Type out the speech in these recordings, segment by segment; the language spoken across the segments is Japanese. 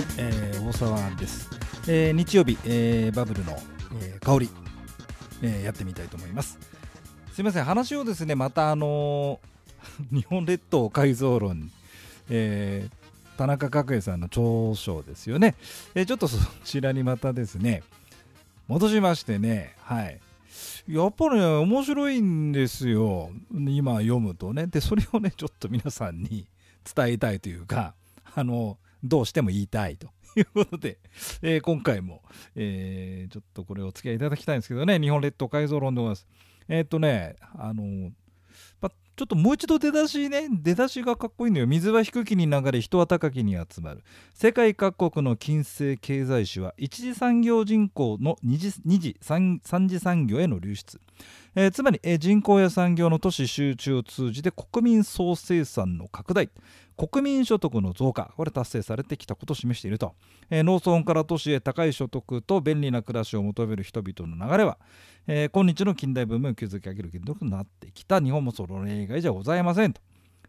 い、えー、大沢です、えー、日曜日、えー、バブルの、えー、香り、えー、やってみたいと思います。すいません。話をですねまたあのー、日本列島改造論、えー、田中角栄さんの長所ですよね、えー、ちょっとそちらにまたですね戻しましてねはい。やっぱりね面白いんですよ。今読むとね。でそれをねちょっと皆さんに伝えたいというかあのどうしても言いたいということで、えー、今回も、えー、ちょっとこれお付き合いいただきたいんですけどね日本列島改造論でございますえー、っとねあのまちょっともう一度出だしね、出だしがかっこいいのよ。水は低きに流れ、人は高きに集まる。世界各国の近世経済史は、一次産業人口の二次二次三次産業への流出。えー、つまり、えー、人口や産業の都市集中を通じて国民総生産の拡大国民所得の増加これ達成されてきたことを示していると、えー、農村から都市へ高い所得と便利な暮らしを求める人々の流れは、え、今日の近代文明を築き上げる原動となってきた。日本もその例外じゃございませんと。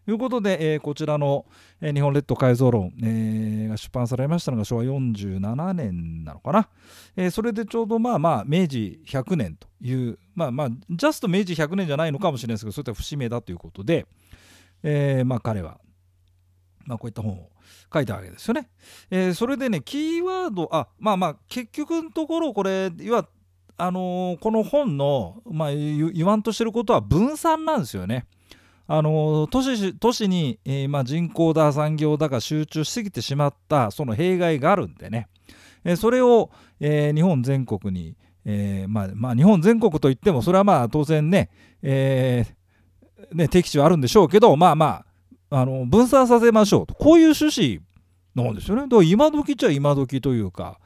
いうことで、えー、こちらの、えー、日本列島改造論、えー、が出版されましたのが昭和47年なのかな、え、それでちょうどまあまあ明治100年と。いうまあまあジャスト明治100年じゃないのかもしれないですけどそういった節目だということで、えー、まあ彼は、まあ、こういった本を書いたわけですよね。えー、それでねキーワードあまあまあ結局のところこれいわあのー、この本の、まあ、言わんとしてることは分散なんですよね。あの都市都市に、えー、まあ、人口だ産業だが集中しすぎてしまったその弊害があるんでね、え、それを、え、日本全国に、えまあ、まあ、日本全国といってもそれはまあ当然ね,、えね適地はあるんでしょうけどまあまああの分散させましょうとこういう趣旨なんですよね。だから今時っちゃ今時というか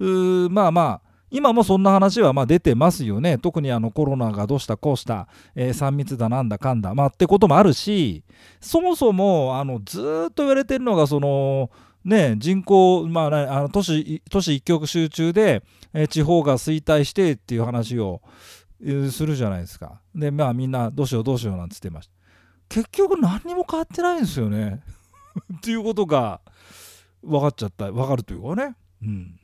うまあまあ今もそんな話はま出てますよね特にあのコロナがどうしたこうした、えー、3密だなんだかんだ、まあ、ってこともあるしそもそもあのずっと言われてるのがそのね、人口、まあ、あの都市都市一極集中で、え、地方が衰退してっていう話を、するじゃないですか。で、まあみんなどうしようどうしようなんつってました。結局何にも変わってないんですよね。っていうことが分かっちゃった、分かるというかね。うん。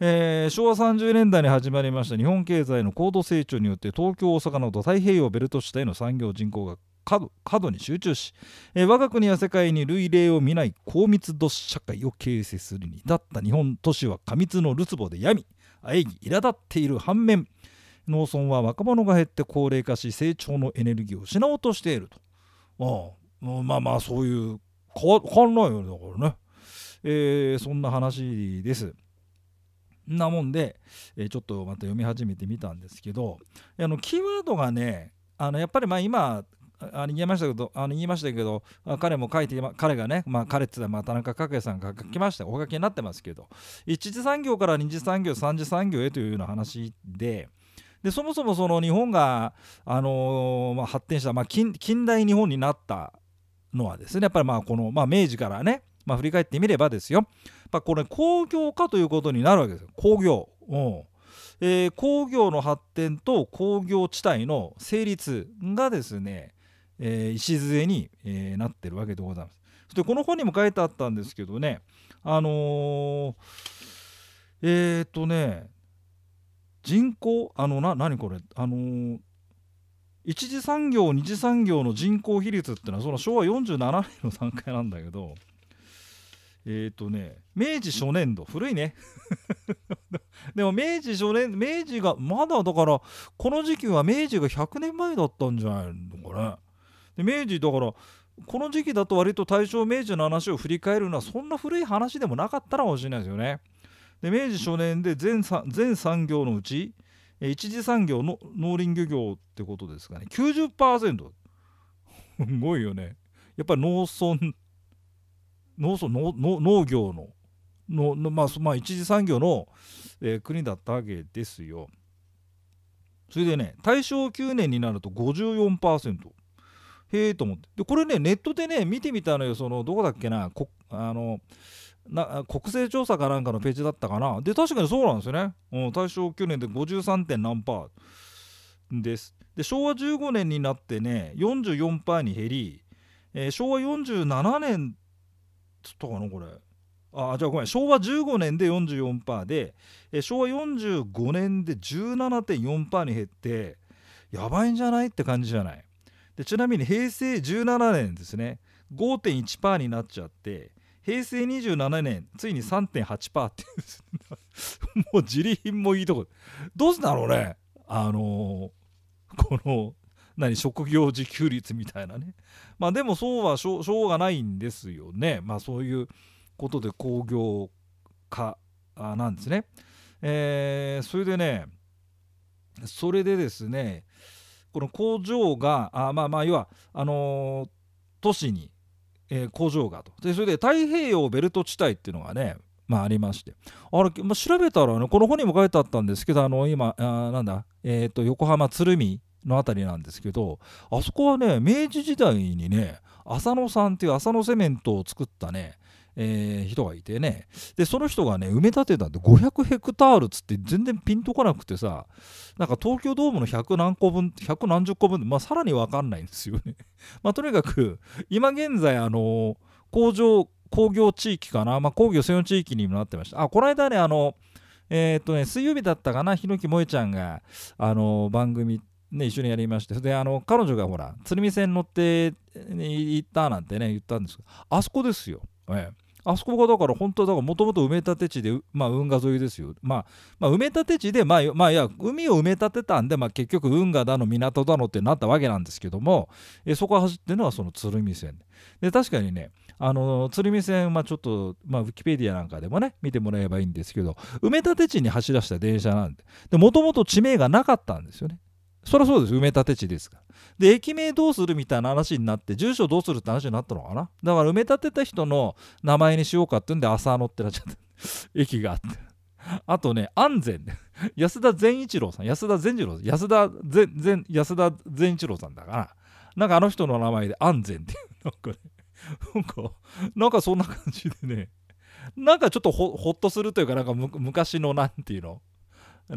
えー、昭和30年代に始まりました日本経済の高度成長によって東京大阪など太平洋ベルト地帯の産業人口が過度に集中し、えー、我が国や世界に類例を見ない高密度社会を形成するに至った日本都市は過密のるつぼで病み喘ぎ苛立っている反面農村は若者が減って高齢化し成長のエネルギーを失おうとしているとああまあまあそういう変わんないよねだからね、えー、そんな話です。なもんで、えー、ちょっとまた読み始めてみたんですけどあのキーワードがねあのやっぱりまあ今あの言いましたけどあの言いましたけど彼も書いて彼がね、まあ、彼って言ったら田中角栄さんが書きましたお書きになってますけど一次産業から二次産業三次産業へというような話ででそもそもその日本が、あのー、まあ、発展した、まあ近、代日本になったのはですねやっぱりまあこの、まあ、明治からねまあ、振り返ってみればですよ、まこれ工業化ということになるわけですよ。工業。うん。えー、工業の発展と工業地帯の成立がですね、えー、礎に、えー、なってるわけでございます。そしてこの本にも書いてあったんですけどねあのー、えっ、とね人口あのな何これあのー、一次産業二次産業の人口比率っていうのはその昭和47年の段階なんだけどえっ、ー、とね明治初年度古いね でも明治初年明治がまだだからこの時期は明治が100年前だったんじゃないのかねで明治だからこの時期だと割と大正明治の話を振り返るのはそんな古い話でもなかったのかもしれないですよねで明治初年で全全産業のうち一次産業の農林漁業ってことですかね90%すごいよねやっぱり農村農村農業ののまあ、まあ、一次産業の、えー、国だったわけですよ。それでね大正9年になると54%。へえと思って。でこれねネットでね見てみたのよ。そのどこだっけな。こあのな国勢調査かなんかのページだったかな。で確かにそうなんですよね、うん、大正9年で 53. 点何パーです。で昭和15年になってね44%に減り、えー、昭和47年つったかなこれ。あじゃあごめん。昭和15年で44%でえ昭和45年で17.4%に減ってやばいんじゃない？って感じじゃない？でちなみに平成17年ですね5.1%になっちゃって平成27年ついに3.8%って もう自利品もいいとこ。どうすんだろうね。あのー、この何職業自給率みたいなね。まあでもそうはしょうがないんですよね。まあそういうことで工業化なんですね。えー、それでねそれでですねこの工場があまあまあ要はあのー、都市に、えー、工場がと。でそれで太平洋ベルト地帯っていうのがねまあ、ありまして。あれ、まあ、調べたらねこの本にも書いてあったんですけどあの今あなんだ、えーと、横浜鶴見の辺りなんですけどあそこはね明治時代にね浅野さんっていう浅野セメントを作ったねえー、人がいてね。でその人がね埋め立てたって500ヘクタールっつって全然ピンとこなくてさなんか東京ドームの100何個分100何十個分まあさらに分かんないんですよね。まあとにかく今現在あの工場工業地域かな、まあ、工業専用地域にもなってました。あこの間ねあのえー、っとね水曜日だったかな？日野木萌ちゃんがあの番組ね、一緒にやりまして。であの彼女がほら鶴見線乗って行ったなんてね言ったんですけどあそこですよ、ええ、あそこがだから本当だからもともと埋め立て地で、まあ、運河沿いですよ、まあ、まあ埋め立て地で、まあまあ、いや海を埋め立てたんで、まあ、結局運河だの港だのってなったわけなんですけどもえそこが走ってるのはその鶴見線。で確かにねあの鶴見線、まあ、ちょっと、まあ、ウィキペディアなんかでもね見てもらえばいいんですけど埋め立て地に走らせた電車なんでもともと地名がなかったんですよね。そりゃそうです。埋め立て地ですから。で駅名どうするみたいな話になって住所どうするって話になったのかな？だから埋め立てた人の名前にしようかってんで浅野ってなっちゃった 駅があって。あとね安全。安田善一郎さん。安田善一郎さん。安田善安田善一郎さんだから。なんかあの人の名前で安全っていう なんかねなんかなんかそんな感じでね。なんかちょっとほほっとするというかなんか昔のなんていうの？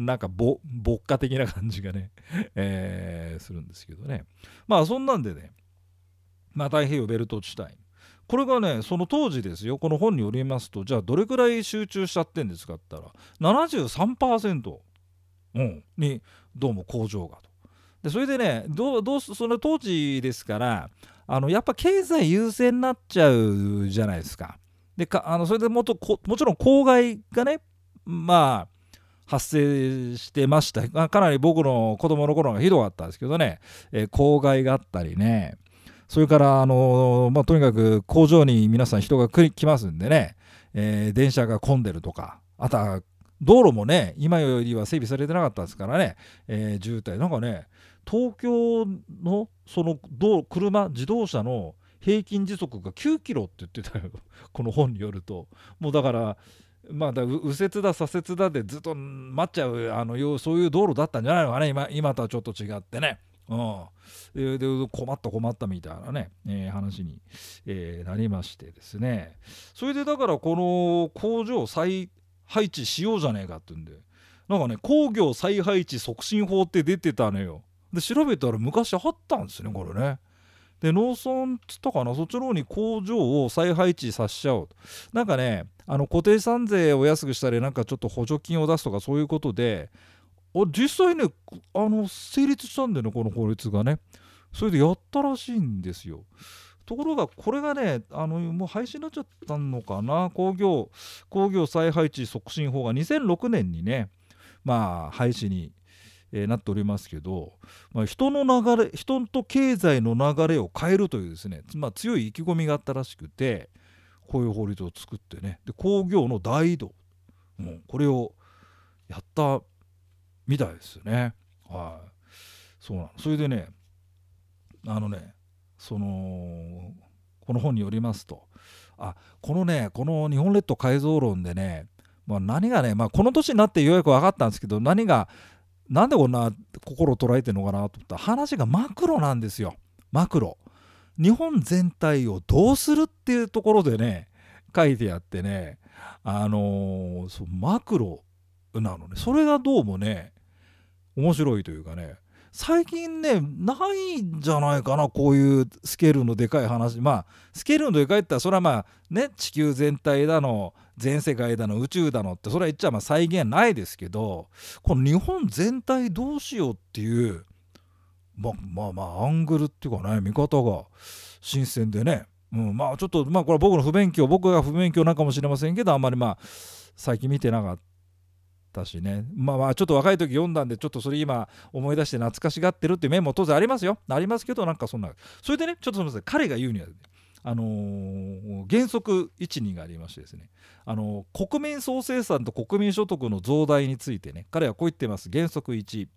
なんかぼ牧歌的な感じがね、えー、するんですけどね。まあそんなんでね、まあ、太平洋ベルト地帯。これがねその当時ですよ。この本によりますとじゃあどれくらい集中しちゃってんですかって言ったら73%、うん、にどうも工場がと。でそれでねどうその当時ですからあのやっぱ経済優先になっちゃうじゃないですか。でかあのそれでもっとこもちろん公害がねまあ発生してました。かなり僕の子供の頃がひどかったんですけどね、えー、公害があったりね。それからあのー、まあ、とにかく工場に皆さん人が来ますんでね、えー、電車が混んでるとか。あとは道路もね今よりは整備されてなかったですからね、えー、渋滞。なんかね東京のその道車自動車の平均時速が9キロって言ってたよ。この本によると。もうだからまあ、だ右折だ左折だでずっと待っちゃうあのそういう道路だったんじゃないのかね今今とはちょっと違ってね。うん、で困った困ったみたいなね、えー、話に、えー、なりましてですね。それでだからこの工場再配置しようじゃねえかって言うんで。なんかね工業再配置促進法って出てたのよ。で調べたら昔あったんですねこれね。で農村っつったかなそっちの方に工場を再配置させちゃおうと。なんかねあの固定資産税を安くしたりなんかちょっと補助金を出すとかそういうことで実際ねあの成立したんだよねこの法律がね。それでやったらしいんですよ。ところがこれがねあのもう廃止になっちゃったのかな。工業工業再配置促進法が2006年にねまあ廃止に、えー、なっておりますけど、まあ、人の流れ人と経済の流れを変えるというですね、まあ、強い意気込みがあったらしくてこういう法律を作ってねで工業の大移動もうこれをやったみたいですよね。はい。そうなのそれでねあのねそのこの本によりますとあこのねこの日本列島改造論でね、まあ、何がね、まあ、この年になってようやく分かったんですけど何がなんでこんな心を捉えてるのかなと思ったら話がマクロなんですよ。マクロ。日本全体をどうするっていうところでね書いてあってね。あのー、そマクロなのね。それがどうもね面白いというかね。最近ねないんじゃないかなこういうスケールのでかい話。まあスケールのでかいってそれはまあね地球全体だの全世界だの宇宙だのってそれは言っちゃまあ再現ないですけどこの日本全体どうしようっていうまあまあまあアングルっていうかね見方が新鮮でね、うん、まあちょっとまあこれは僕の不勉強僕が不勉強なんかもしれませんけどあんまりまあ最近見てなかった。しね。まあまあちょっと若い時読んだんでちょっとそれ今思い出して懐かしがってるっていう面も当然ありますよ。ありますけどなんかそんな。それでねちょっとすみません彼が言うには、あのー、原則12がありましてですね、あのー、国民総生産と国民所得の増大についてね彼はこう言ってます。原則1、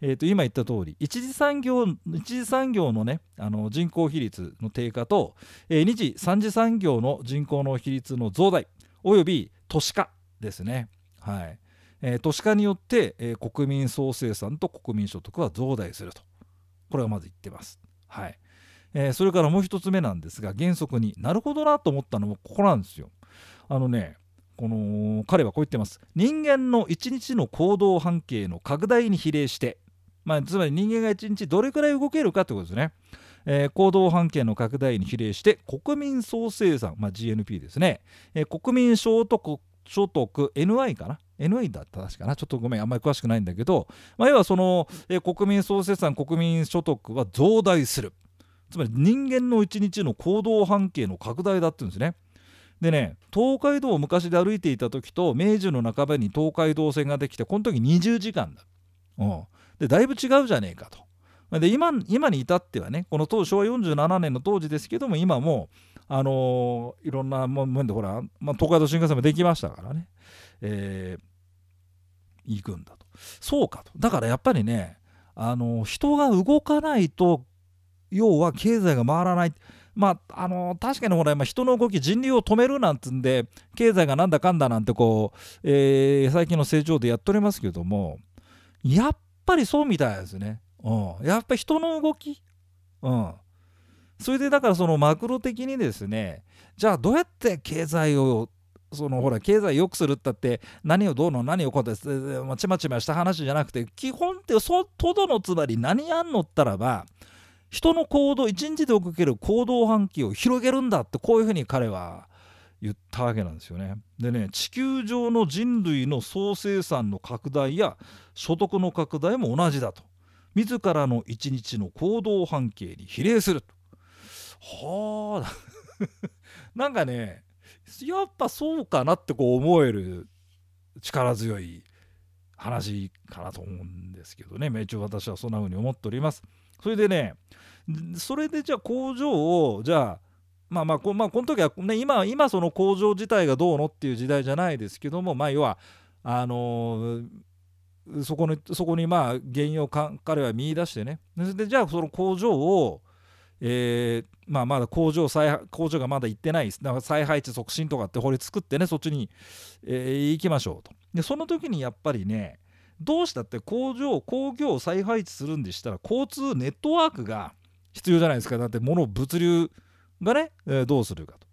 えー、と今言った通り一次産業一次産業のねあの人口比率の低下と、えー、二次三次産業の人口の比率の増大および都市化ですね。はい。えー、都市化によって、えー、国民総生産と国民所得は増大すると。これはまず言ってます。はい。えー、それからもう一つ目なんですが原則になるほどなと思ったのもここなんですよ。あのねこの彼はこう言ってます。人間の一日の行動半径の拡大に比例して、まあ、つまり人間が一日どれくらい動けるかってことですね、えー、行動半径の拡大に比例して国民総生産、まあ、GNP ですね、えー、国民所得所得 NI かな？NI だった確かなちょっとごめんあんまり詳しくないんだけど、まあ、要はその、え、国民総生産国民所得は増大するつまり人間の一日の行動半径の拡大だって言うんですね。でね東海道を昔で歩いていた時と明治の半ばに東海道線ができてこの時20時間だ。うん、でだいぶ違うじゃねえかと。で今今に至ってはねこの当昭和47年の当時ですけども今もあの、いろんな面でほら、まあ、東海道新幹線もできましたからね、えー、行くんだと。そうかと。だからやっぱりねあの、人が動かないと要は経済が回らない。まあ、あの確かにほら今、人の動き人流を止めるなんてんで経済がなんだかんだなんてこう、えー、最近の成長でやっておりますけどもやっぱりそうみたいですね、うん、やっぱり人の動き、うん、それでだからそのマクロ的にですねじゃあどうやって経済をそのほら経済良くするったって何をどうの何をこうですちまちました話じゃなくて基本ってそとどのつまり何やんのったらば人の行動一日で起きる行動半径を広げるんだってこういうふうに彼は言ったわけなんですよね。でね地球上の人類の総生産の拡大や所得の拡大も同じだと。自らの一日の行動半径に比例すると。はあ なんかねやっぱそうかなってこう思える力強い話かなと思うんですけどね一応私はそんな風に思っております。それでねそれでじゃあ工場をじゃあまあまあこ,、まあ、この時はね今今その工場自体がどうのっていう時代じゃないですけどもまあ要はあのー、そこにそこにまあ原因を彼は見出してねでじゃあその工場をえー、まあまだ工場再工場がまだ行ってないだから再配置促進とかって法律作ってねそっちに、えー、行きましょうと。でその時にやっぱりねどうしたって工場工業を再配置するんでしたら交通ネットワークが必要じゃないですか。だって物物流がね、えー、どうするかと。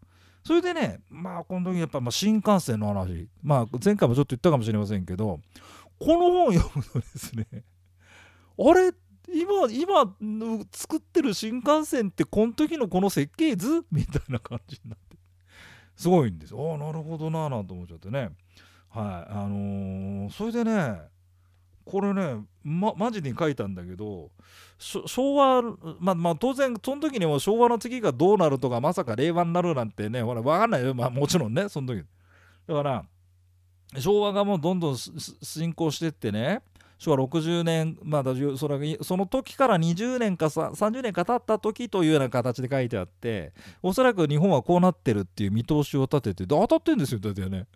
それでねまあこの時やっぱま新幹線の話。まあ前回もちょっと言ったかもしれませんけどこの本を読むとですねあれ？今今作ってる新幹線ってこの時のこの設計図？みたいな感じになって。すごいんです。ああなるほどなあなんて思っちゃってね。はい。あのー、それでねこれね、ま、マジに書いたんだけど昭和まあまあ当然その時にも昭和の次がどうなるとかまさか令和になるなんてねほら分かんないよ。まあもちろんねその時。だから昭和がもうどんどん進行してってね昭和60年まだそれその時から20年か30年か経った時というような形で書いてあっておそらく日本はこうなってるっていう見通しを立てて当たってんですよだってね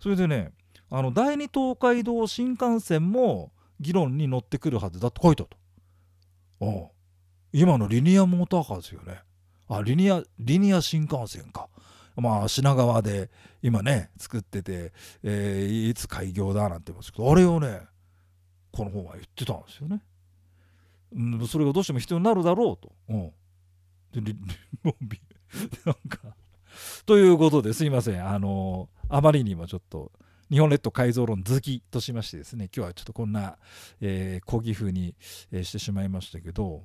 それでねあの第二東海道新幹線も議論に乗ってくるはずだと書いてあった。今のリニアモーターカーですよね。あリニアリニア新幹線か。まあ品川で今ね作ってて、えー、いつ開業だなんて言いますけどあれをねこの本は言ってたんですよね。うん、それがどうしても必要になるだろうと。うん、で なんか。ということですいません。あのあまりにもちょっと日本列島改造論好きとしましてですね今日はちょっとこんな、えー、講義風に、えー、してしまいましたけど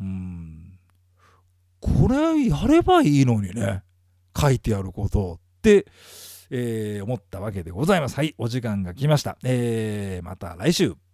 うん。これやればいいのにね。書いてあることって、えー、思ったわけでございます。はいお時間が来ました、えー、また来週。